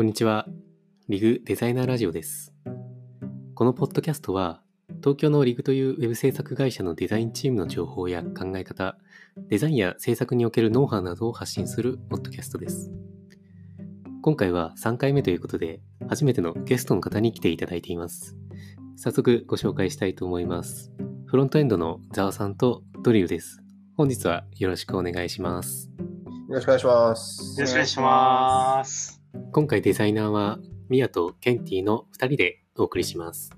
こんにちは。リグデザイナーラジオです。このポッドキャストは、東京のリグというウェブ制作会社のデザインチームの情報や考え方、デザインや制作におけるノウハウなどを発信するポッドキャストです。今回は3回目ということで、初めてのゲストの方に来ていただいています。早速ご紹介したいと思います。フロントエンドのザワさんとドリルです。本日はよろしくお願いします。よろしくお願いします。よろしくお願いします。今回デザイナーはミヤとケンティの2人でお送りします。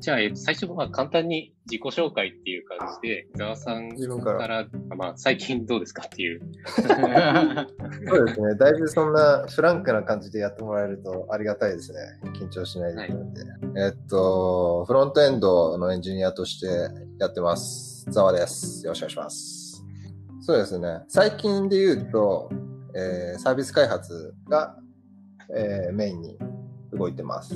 じゃあ、えっと最初は簡単に自己紹介っていう感じで、伊沢さん自分から。から、まあ、最近どうですかっていう。そうですね。だいぶそんなフランクな感じでやってもらえるとありがたいですね。緊張しないでいい。えっと、フロントエンドのエンジニアとしてやってます。ざわです。よろしくお願いします。そうですね。最近で言うと、えーサービス開発が、えーメインに動いてます。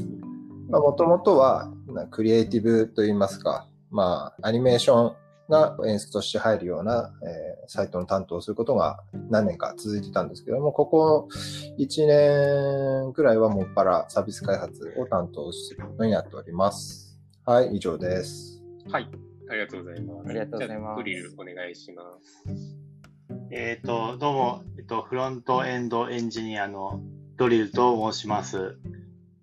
もともとは、なクリエイティブといいますか、まあ、アニメーションが演出として入るような、えーサイトの担当をすることが何年か続いてたんですけども、ここ1年くらいはもっぱらサービス開発を担当するようになっております。はい、以上です。はい。ありがとうございます。ありがとうございますじゃあドリルお願いします。えっ、と、どうも、えっと、フロントエンドエンジニアのドリルと申します。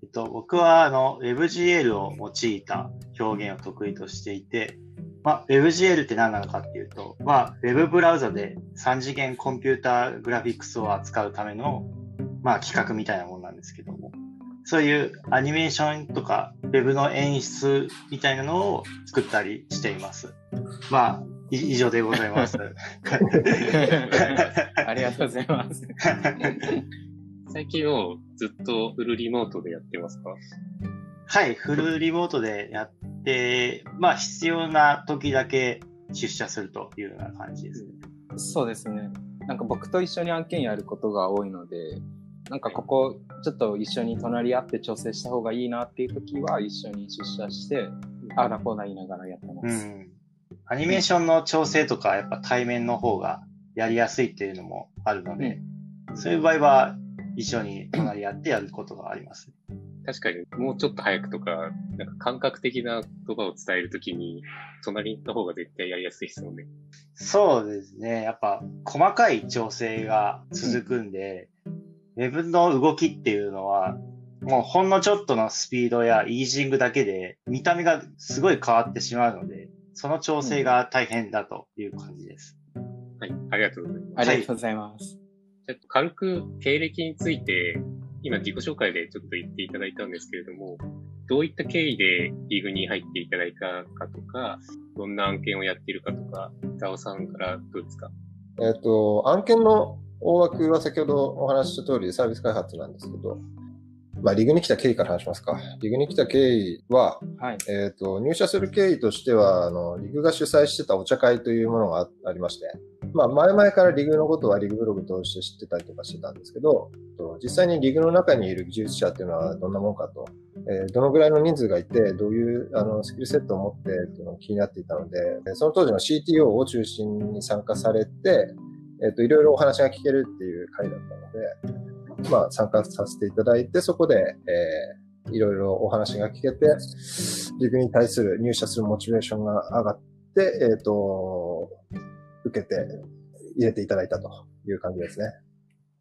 えっと、僕は、あの、WebGL を用いた表現を得意としていて、ま、WebGL って何なのかっていうと、まあ、Web ブラウザで3次元コンピューターグラフィックスを扱うための、ま、企画みたいなものなんですけども、そういうアニメーションとか Web の演出みたいなのを作ったりしています。まあ、以上でございます。ありがとうございます。最近もずっとフルリモートでやってますか？はい、フルリモートでやって、まあ必要な時だけ出社するというような感じですね。そうですね。なんか僕と一緒に案件やることが多いので、なんかここちょっと一緒に隣り合って調整した方がいいなっていう時は一緒に出社して、ああだこうだ言いながらやってます。うん。アニメーションの調整とかやっぱ対面の方がやりやすいっていうのもあるので、そういう場合は一緒に隣り合ってやることがあります。確かにもうちょっと早くとか、なんか感覚的な言葉を伝えるときに、隣の方が絶対やりやすいですもんね。そうですね。やっぱ細かい調整が続くんで、ウェブの動きっていうのは、もうほんのちょっとのスピードやイージングだけで見た目がすごい変わってしまうので、その調整が大変だという感じです。はい。ありがとうございます。ありがとうございます。じゃあ軽く経歴について、今自己紹介でちょっと言っていただいたんですけれども、どういった経緯でリーグに入っていただいたかとか、どんな案件をやっているかとか、ザオさんからどうですか？えっ、と、案件の大枠は先ほどお話しした通りサービス開発なんですけど、まあ、リグに来た経緯から話しますか。リグに来た経緯は、はい。えっ、と、入社する経緯としては、あの、リグが主催してたお茶会というものがあありまして、まあ、前々からリグのことはリグブログ通して知ってたりとかしてたんですけど、実際にリグの中にいる技術者っていうのはどんなもんかと、えーどのぐらいの人数がいて、どういうあのスキルセットを持ってっていうのが気になっていたので、その当時の CTO を中心に参加されて、えっ、と、いろいろお話が聞けるっていう会だったので、まあ、参加させていただいて、そこで、えーいろいろお話が聞けて、リグに対する入社するモチベーションが上がって、えっ、と、受けて入れていただいたという感じですね。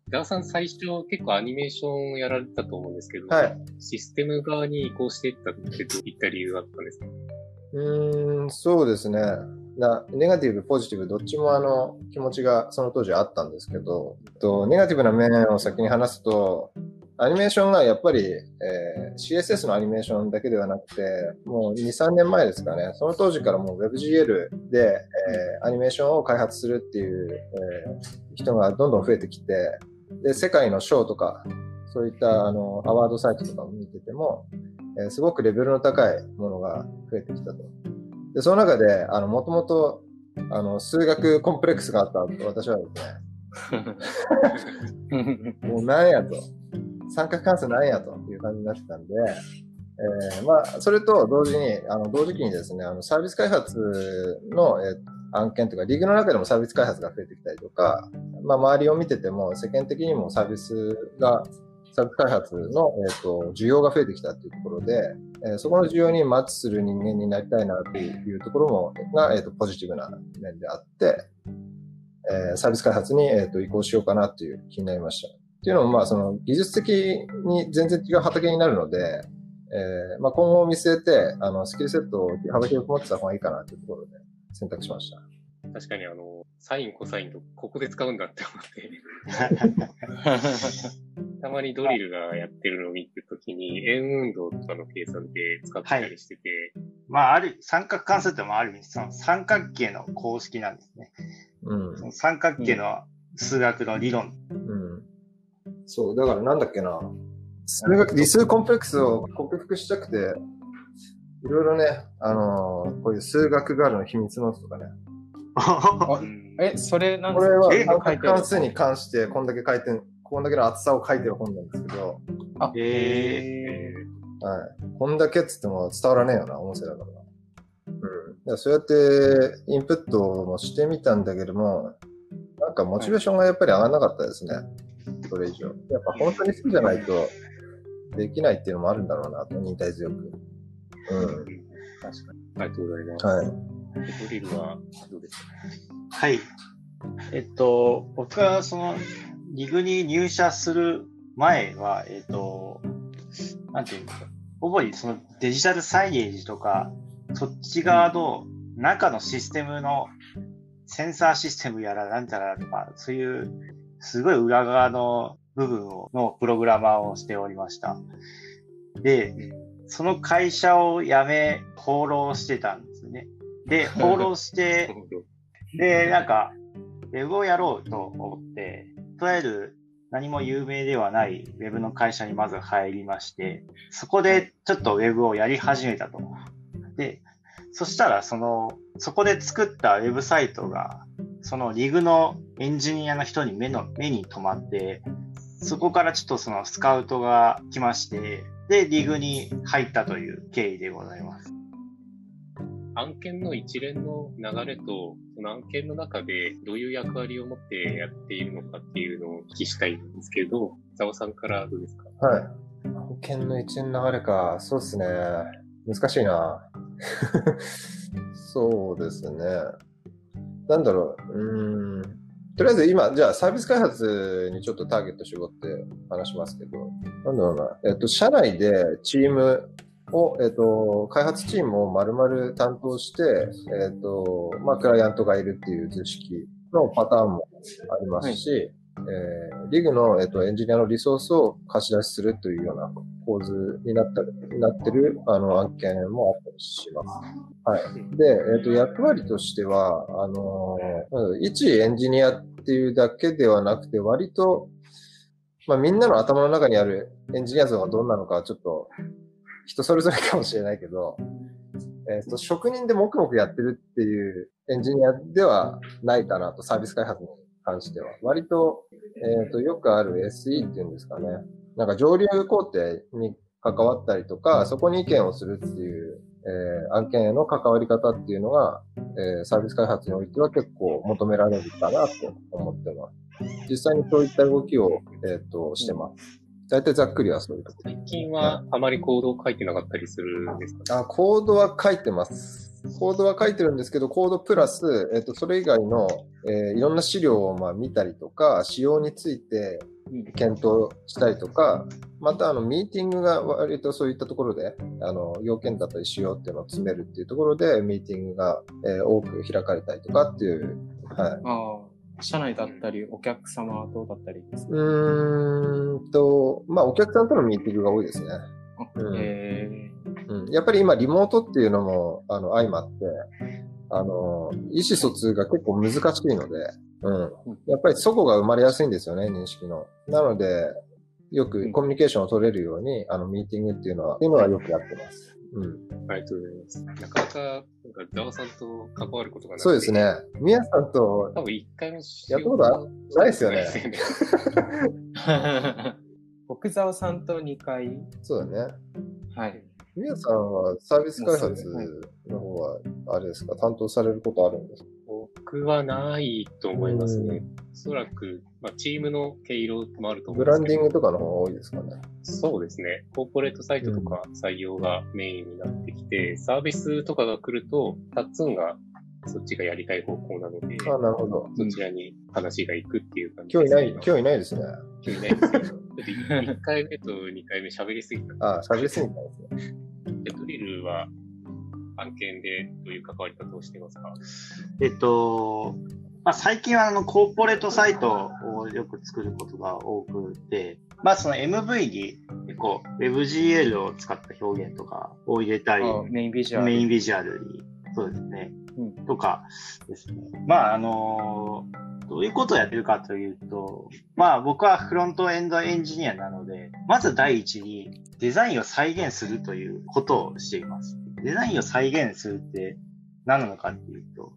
ザオさん最初結構アニメーションをやられたと思うんですけど、はい。システム側に移行していったってどういった理由があったんですか？うーん、そうですね。なネガティブ、ポジティブ、どっちもあの気持ちがその当時あったんですけど、とネガティブな面を先に話すと、アニメーションがやっぱり、えー CSS のアニメーションだけではなくて、もう2、3年前ですかね、その当時からもう WebGL で、えーアニメーションを開発するっていう、えー人がどんどん増えてきて、で、世界のショーとか、そういったあのアワードサイトとかを見てても、えーすごくレベルの高いものが増えてきたと。で、その中で、あの、もともと、あの、数学コンプレックスがあった私はですね、もうなんやと、三角関数なんやという感じになってたんで、えーまあ、それと同時に、あの、同時期にですね、あの、サービス開発の、えー案件とか、リーグの中でもサービス開発が増えてきたりとか、まあ、周りを見てても、世間的にもサービスがサービス開発の、えーと、需要が増えてきたっていうところで、えー、そこの需要にマッチする人間になりたいなっていうところも、が、えーと、ポジティブな面であって、えー、サービス開発に、えーと、移行しようかなっていう気になりました。っていうのも、まあ、その技術的に全然違う畑になるので、えーまあ、今後を見据えて、あの、スキルセットを幅広く持ってた方がいいかなというところで選択しました。確かにあの、サイン、コサインとここで使うんだって思って。たまにドリルがやってるのを見てるときに、円運動とかの計算で使ってたりしてて。はい、まあ、ある、三角関数ってもある意味、その三角形の公式なんですね。うん。その三角形の数学の理論。うん。そう、だからなんだっけな。数学、理数コンプレックスを克服したくて、いろいろね、あのー、こういう数学があるの秘密のとかね。え、それなんこれは関数に関してこんだけ書いて、こんだけの厚さを書いてる本なんですけど。あ、へえー。はい。こんだけっつっても伝わらねえよな、音声だから。うん。そうやってインプットもしてみたんだけども、なんかモチベーションがやっぱり上がらなかったですね。それ以上。やっぱ本当に好きじゃないとできないっていうのもあるんだろうなと、忍耐強く。うん。確かに。ありがとうございます。はい。ドリルはどうですかはい。えっと、僕はその、リグに入社する前は、えっと、なんていうんですか、主にそのデジタルサイネージとか、そっち側の中のシステムのセンサーシステムやらなんちゃらとか、そういうすごい裏側の部分をのプログラマーをしておりました。で、その会社を辞め、放浪してたんですね。で、放浪して、で、なんか、ウェブをやろうと思って、とりあえず何も有名ではないウェブの会社にまず入りまして、そこでちょっとウェブをやり始めたと。で、そしたら、その、そこで作ったウェブサイトが、そのリグのエンジニアの人に目の、目に留まって、そこからちょっとそのスカウトが来まして、で、リグに入ったという経緯でございます。案件の一連の流れと、その案件の中でどういう役割を持ってやっているのかっていうのをお聞きしたいんですけど、ザオさんからどうですか？はい。案件の一連の流れか、そうですね。難しいな。そうですね。なんだろう。うん。とりあえず今、じゃあサービス開発にちょっとターゲット絞って話しますけど、なんだろうな。えっと、社内でチームを、えっと、開発チームを丸々担当して、えっと、まあ、クライアントがいるっていう図式のパターンもありますし、はい、えー、リグの、えっと、エンジニアのリソースを貸し出しするというような構図になったなってる、あの、案件もあったりします。はい。で、えっと、役割としては、あのー、一エンジニアっていうだけではなくて、割と、まあ、みんなの頭の中にあるエンジニア像がどんなのか、ちょっと人それぞれかもしれないけど、えっ、ー、と、職人で黙々やってるっていうエンジニアではないかなと、サービス開発に関しては。割と、えっ、ー、と、よくある SE っていうんですかね。なんか上流工程に関わったりとか、そこに意見をするっていう、えー、案件への関わり方っていうのが、えー、サービス開発においては結構求められるかなと思ってます。実際にそういった動きを、えっ、ー、と、してます。大体ざっくりはそういうところ。最近はあまりコードを書いてなかったりするんですか、あ、コードは書いてます。コードは書いてるんですけど、コードプラス、えっ、と、それ以外の、えー、いろんな資料をまあ見たりとか、仕様について検討したりとか、またあの、ミーティングが割とそういったところで、あの、要件だったり仕様っていうのを詰めるっていうところで、ミーティングが、えー、多く開かれたりとかっていう、はい。社内だったり、お客様とだったりですか？うんと、まあ、お客さんとのミーティングが多いですね。うん、えー、うん、やっぱり今、リモートっていうのもあの相まって、あの、意思疎通が結構難しいので、うん。やっぱりそこが生まれやすいんですよね、認識の。なので、よくコミュニケーションを取れるように、あの、ミーティングっていうのは、っていうのはよくやってます。うん。ありがとうございます。なかなか、なんか、ザワさんと関わることがない。そうですね。みやさんと、多分一回もやったことないですよね。僕、ザワさんと2回。そうだね。はい。みやさんはサービス開発の方は、あれですか、担当されることあるんですか？僕はないと思いますね。おそらく、まあ、チームの毛色もあると思ブランうんですけど。ディングとかの方が多いですかね。そうですね。コーポレートサイトとか採用がメインになってきて、サービスとかが来ると、タッツンがそっちがやりたい方向なので、あなるほど。そちらに話が行くっていう感じ今日いない、今今日いないですね。日いないですけど。だって1回目と2回目喋りすぎた。あ、喋りすぎたんですね。でドリルは案件でどういう関わり方をしてますか？えっと、まあ、最近はあのコーポレートサイトをよく作ることが多くて、まあその MV に結構 WebGL を使った表現とかを入れたり、あメインビジュアル。メインビジュアルに、そうですね、うんとかですね。まああのどういうことをやってるかというと、まあ僕はフロントエンドエンジニアなので、まず第一にデザインを再現するということをしています。デザインを再現するって何なのかっていうと、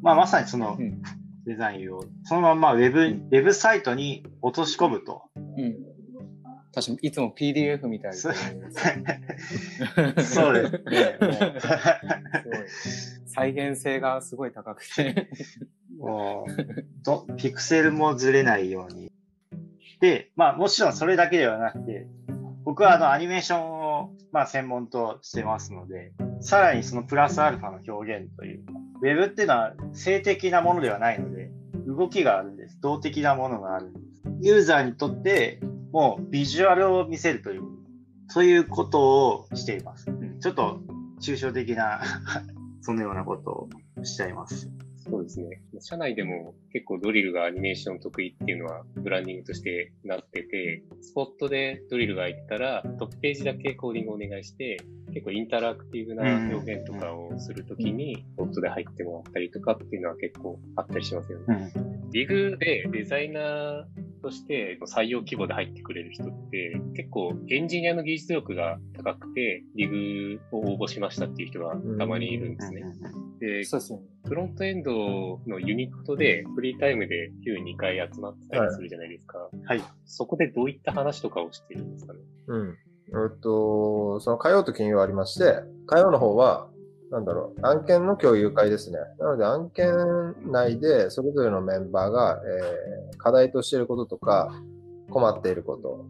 まあまさにそのうんデザインをそのままウェブ、ウェブサイトに落とし込むと。うん。確かにいつも PDF みたいな。そうす そうですね。再現性がすごい高くて。もうど、ピクセルもずれないように。で、まあもちろんそれだけではなくて、僕はあのアニメーションを、まあ、専門としてますので、さらにそのプラスアルファの表現というか、ウェブっていうのは性的なものではないので、動きがあるんです。動的なものがあるんです。ユーザーにとって、もうビジュアルを見せるという、そういうことをしています。うんちょっと抽象的な、そのようなことをしちゃいます。そうですね。社内でも結構ドリルがアニメーション得意っていうのはブランディングとしてなってて、スポットでドリルが空いてたらトップページだけコーディングお願いして、結構インタラクティブな表現とかをするときに、スポットで入ってもらったりとかっていうのは結構あったりしますよね。うん。リグでデザイナーとして採用規模で入ってくれる人って結構エンジニアの技術力が高くてリグを応募しましたっていう人がたまにいるんですね。で、そうですよね。フロントエンドのユニットでフリータイムで週2回集まってたりするじゃないですか。はい。そこでどういった話とかをしてるんですかね？うん。えっと、その火曜と金曜ありまして、火曜の方は、なんだろう、案件の共有会ですね。なので案件内でそれぞれのメンバーが、えー課題としていることとか、困っていること、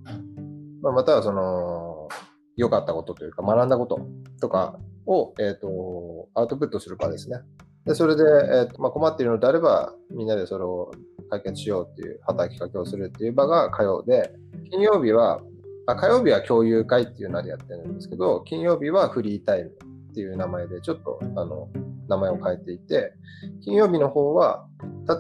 まあ、またはその、良かったことというか、学んだこととかを、えっ、と、アウトプットする場ですね。で、それで、えーとまあ、困っているのであれば、みんなでそれを解決しようっていう働きかけをするっていう場が火曜で、金曜日は、あ火曜日は共有会っていう名でやってるんですけど、金曜日はフリータイムっていう名前でちょっと、あの、名前を変えていて、金曜日の方は、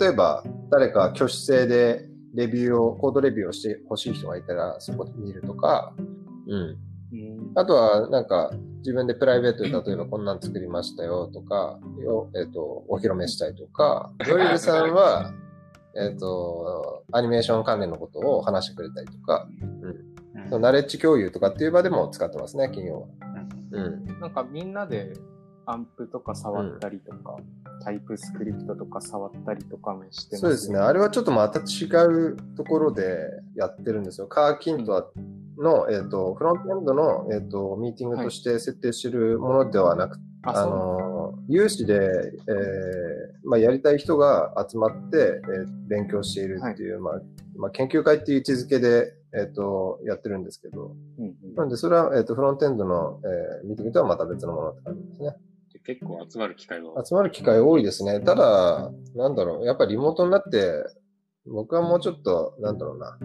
例えば誰か挙手制でレビューを、コードレビューをしてほしい人がいたらそこで見るとか、うん。うんあとは、なんか、自分でプライベートで例えばこんなん作りましたよとか、をえっ、と、お披露目したいとか、ドリルさんは、えっ、と、アニメーション関連のことを話してくれたりとか、うんそのナレッジ共有とかっていう場でも使ってますね、金曜は。うん。なんかみんなでアンプとか触ったりとか、タイプスクリプトとか触ったりとかもしてますそうですね。あれはちょっとまた違うところでやってるんですよ。カーキントはの、えっ、と、フロントエンドの、えっ、と、ミーティングとして設定してるものではなくて、あ、あの、有志で、えーまあ、やりたい人が集まって、えー勉強しているっていう、まあ、まあ、研究会っていう位置づけで、えっ、と、やってるんですけど、うんうんなんで、それは、えっ、と、フロントエンドの、えーミーティングとはまた別のものって感じですね。で結構集まる機会が集まる機会多いですね。ただ、なんだろう、やっぱりリモートになって、僕はもうちょっと、なんだろうな、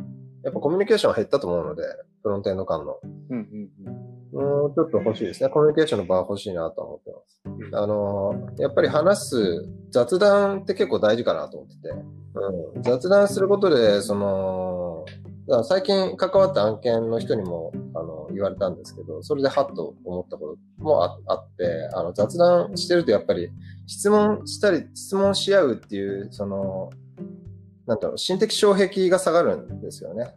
やっぱコミュニケーション減ったと思うので、フロントエンド間の。うんうんうんもうちょっと欲しいですね。コミュニケーションの場が欲しいなと思ってます。あの、やっぱり話す雑談って結構大事かなと思ってて、うん、雑談することで、その、だから最近関わった案件の人にもあの言われたんですけど、それでハッと思ったこともああって、あの雑談してるとやっぱり質問したり、質問し合うっていう、その、なんだろう、心的障壁が下がるんですよね。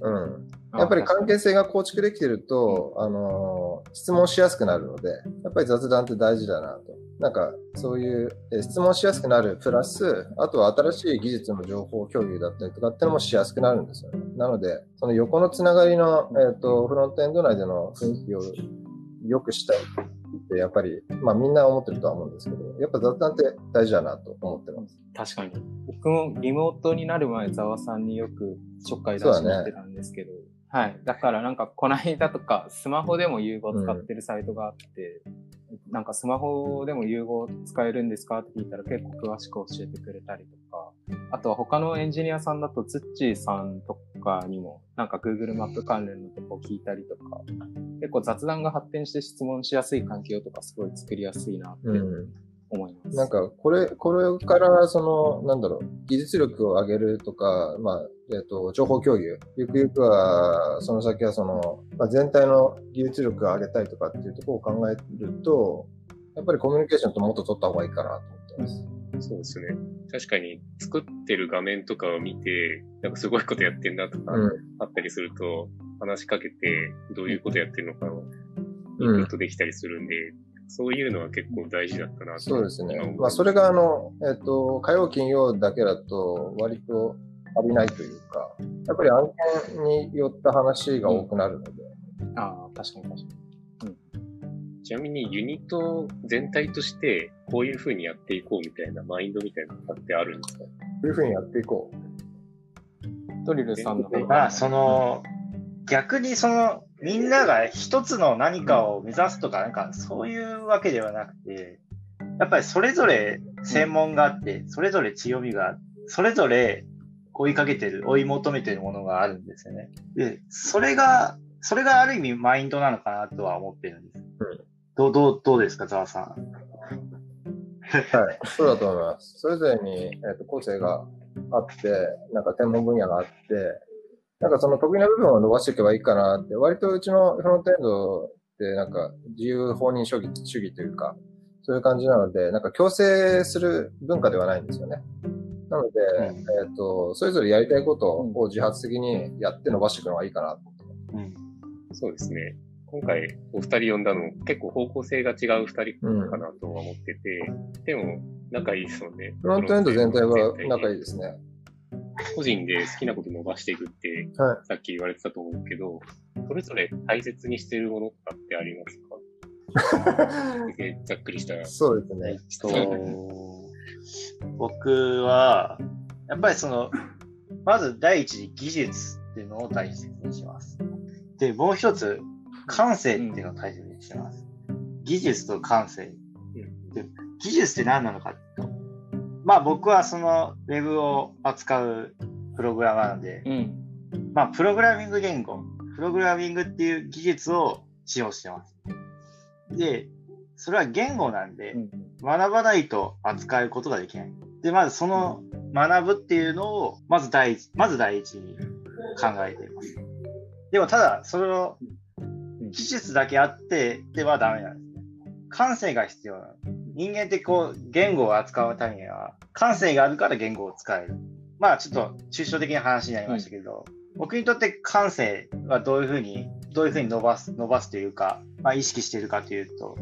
うん。やっぱり関係性が構築できてると、あのー質問しやすくなるので、やっぱり雑談って大事だなと。なんか、そういう、えー質問しやすくなるプラス、あとは新しい技術の情報共有だったりとかってのもしやすくなるんですよね。なので、その横のつながりの、えっ、と、フロントエンド内での雰囲気を良くしたい。ってやっぱり、まあみんな思ってるとは思うんですけど、やっぱ雑談って大事だなと思ってます。確かに。僕もリモートになる前、ざわさんによくちょっかい出してたんですけど、はい。だからなんか、この間とか、スマホでも融合使ってるサイトがあって、なんかスマホでも融合使えるんですか？って聞いたら結構詳しく教えてくれたりとか、あとは他のエンジニアさんだと、ツッチーさんとかにも、なんか Google マップ関連のとこ聞いたりとか、結構雑談が発展して質問しやすい環境とかすごい作りやすいなってうん。思います。なんか、これ、これから、その、なんだろう、技術力を上げるとか、まあ、えっ、と、情報共有。ゆくゆくは、その先はその、まあ、全体の技術力を上げたいとかっていうところを考えると、やっぱりコミュニケーションともっと取った方がいいかなと思ってます。そうですね。確かに作ってる画面とかを見て、なんかすごいことやってんなとかうん。あったりすると、話しかけてどういうことやってるのかをインうんプットできたりするんで、そういうのは結構大事だったなとそうですねまあ、それが、あの、えっ、と、火曜、金曜だけだと、割と足りないというか、やっぱり案件によった話が多くなるので、ああ、確かに確かに。ちなみにユニット全体としてこういう風にやっていこうみたいなマインドみたいなのってあるんですか？こういうふうにやっていこう。ドリルさんの方まあ、その、逆にその、みんなが一つの何かを目指すとか、なんかそういうわけではなくて、やっぱりそれぞれ専門があって、それぞれ強みがあって、それぞれ追いかけてる、追い求めてるものがあるんですよね。で、それが、それがある意味マインドなのかなとは思ってるんです。どう、どう、どうですか、ざわさん。はい、そうだと思います。それぞれに、えー、と個性があって、なんか専門分野があって、なんかその得意な部分を伸ばしていけばいいかなって、割とうちのフロントエンドってなんか自由放任主義主義というか、そういう感じなので、なんか強制する文化ではないんですよね。なので、うんえっ、と、それぞれやりたいことを自発的にやって伸ばしていくのがいいかなと。うん。そうですね。今回お二人呼んだの結構方向性が違う二人うんかなとは思ってて、でも仲いいですもんね。フロントエンド全体は仲いいい。ですね。個人で好きなこと伸ばしていくってはい。さっき言われてたと思うけど、それぞれ大切にしてるものとかってありますか？ざっくりした。そうですね。と、僕は、やっぱりその、まず第一に技術っていうのを大切にします。で、もう一つ、感性っていうのを大切にします。技術と感性。で技術って何なのかと。まあ僕はそのウェブを扱うプログラマーなので、うん。まあプログラミング言語、プログラミングっていう技術を使用してます。で、それは言語なんで、うん学ばないと扱うことができない。で、まずその学ぶっていうのを、まず第一、まず第一に考えています。でもただ、それを技術だけあってではダメなんですね。感性が必要なの。人間ってこう、言語を扱うためには、感性があるから言語を使える。まあちょっと抽象的な話になりましたけど、僕にとって感性はどういうふうに、どういうふうに伸ばす、伸ばすというか、まあ意識しているかというと、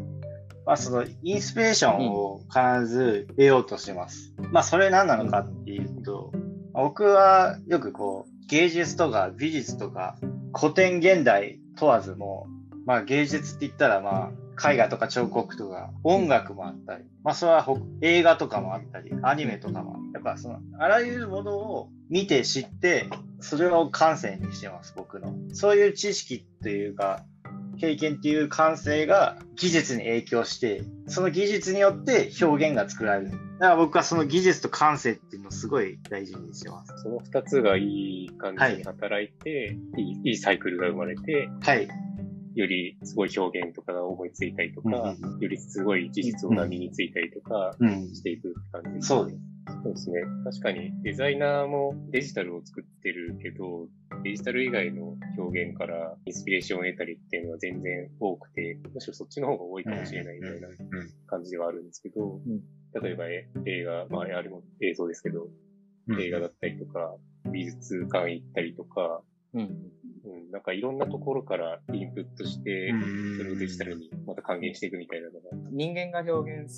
まあそのインスピレーションを必ず得ようとしてます。まあそれ何なのかっていうと、僕はよくこう芸術とか美術とか古典現代問わずもう、まあ芸術って言ったらまあ絵画とか彫刻とか音楽もあったり、まあそれはほ映画とかもあったり、アニメとかも、やっぱそのあらゆるものを見て知って、それを感性にしてます、僕の。そういう知識というか、経験っていう感性が技術に影響して、その技術によって表現が作られる。だから僕はその技術と感性っていうのをすごい大事にしてます。その二つがいい感じに働いて、い、いいいサイクルが生まれて、はい。よりすごい表現とかが思いついたりとか、うんよりすごい技術が身についたりとかうん。していく感じです、そうです。そうですね。確かにデザイナーもデジタルを作ってるけど、デジタル以外の表現からインスピレーションを得たりっていうのは全然多くて、むしろそっちの方が多いかもしれないみたいな感じではあるんですけど、ん例えばえ映画、まああれも映像ですけど、映画だったりとか、美術館行ったりとか、うん。うん、なんかいろんなところからインプットして、それをデジタルにまた還元していくみたいなのが、人間が表現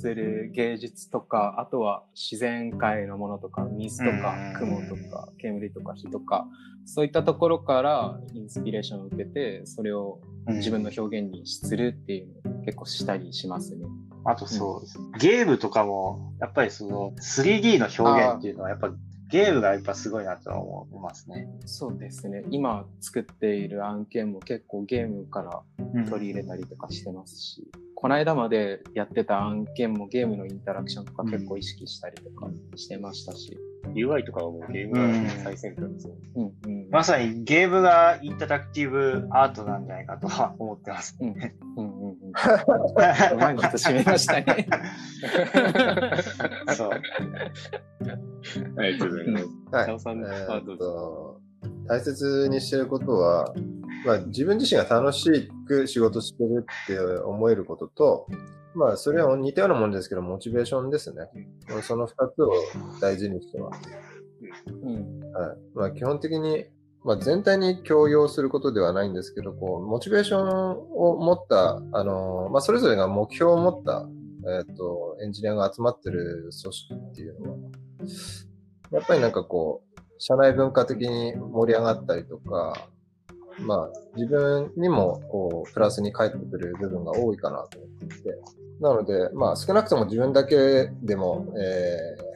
する芸術とか、あとは自然界のものとか、水とかうん。雲とか煙とか火とか、そういったところからインスピレーションを受けて、それを自分の表現にするっていうの結構したりしますね。あとそうです、ゲームとかも、やっぱりその 3D の表現っていうのは、やっぱゲームがやっぱすごいなと思いますね。そうですね。今作っている案件も結構ゲームから取り入れたりとかしてますし、この間までやってた案件もゲームのインタラクションとか結構意識したりとかしてましたし。UI とかはもうゲームが最先端ですよね。うんうん。まさにゲームがインタラクティブアートなんじゃないかとは思ってます。うんうんうんうまいこと締めましたね。そう。ありがとうございます。はい。さんえー大切にしてることは、まあ、自分自身が楽しく仕事してるって思えることと、まあ、それは似たようなものですけど、モチベーションですね。その二つを大事にしてます。うん。はい。まあ、基本的に、まあ、全体に強要することではないんですけど、こう、モチベーションを持った、あの、まあ、それぞれが目標を持った、えっ、と、エンジニアが集まってる組織っていうのは、やっぱりなんかこう、社内文化的に盛り上がったりとか、まあ、自分にも、こう、プラスに返ってくる部分が多いかなと思っていて、なので、まあ、少なくとも自分だけでも、えー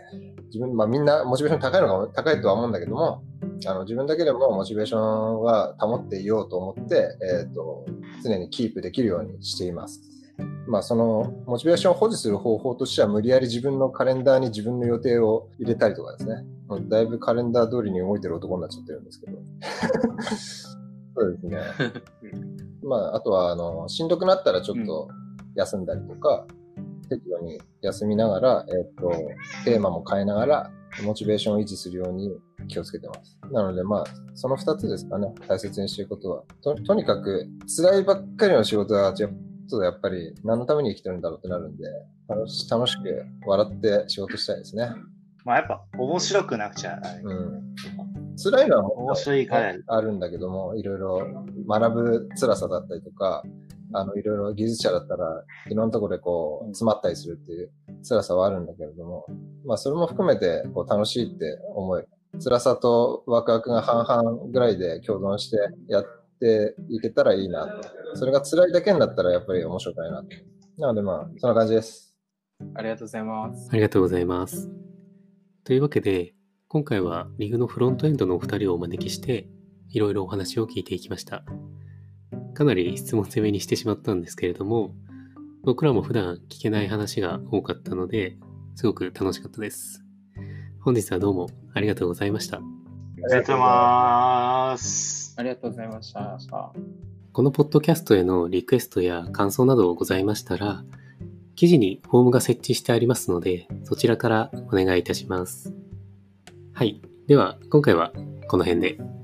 自分、まあみんなモチベーション高いのが高いとは思うんだけども、あの自分だけでもモチベーションは保っていようと思って、えっ、と、常にキープできるようにしています。まあその、モチベーションを保持する方法としては無理やり自分のカレンダーに自分の予定を入れたりとかですね。だいぶカレンダー通りに動いてる男になっちゃってるんですけど。そうですね。まあ、あとは、あの、しんどくなったらちょっと休んだりとか、適度に休みながら、えっ、と、テーマも変えながら、モチベーションを維持するように気をつけてます。なので、まあ、その二つですかね、大切にしていることは。と、とにかく、辛いばっかりの仕事は、ちょっとやっぱり、何のために生きてるんだろうってなるんで、楽し楽しく笑って仕事したいですね。まあやっぱ面白くなくちゃ。うん。辛いのはも面白いからやあるんだけども、いろいろ学ぶ辛さだったりとか、あの、いろいろ技術者だったら、いろんなところでこう、詰まったりするっていう辛さはあるんだけれども、まあ、それも含めて、こう、楽しいって思える。辛さとワクワクが半々ぐらいで共存してやっていけたらいいなと。それが辛いだけになったらやっぱり面白くないなと。なのでまあ、そんな感じです。ありがとうございます。ありがとうございます。というわけで、今回はリグのフロントエンドのお二人をお招きして、いろいろお話を聞いていきました。かなり質問攻めにしてしまったんですけれども、僕らも普段聞けない話が多かったので、すごく楽しかったです。本日はどうもありがとうございました。ありがとうございます。ありがとうございました。このポッドキャストへのリクエストや感想などございましたら、記事にフォームが設置してありますので、そちらからお願いいたします。はい。では、今回はこの辺で。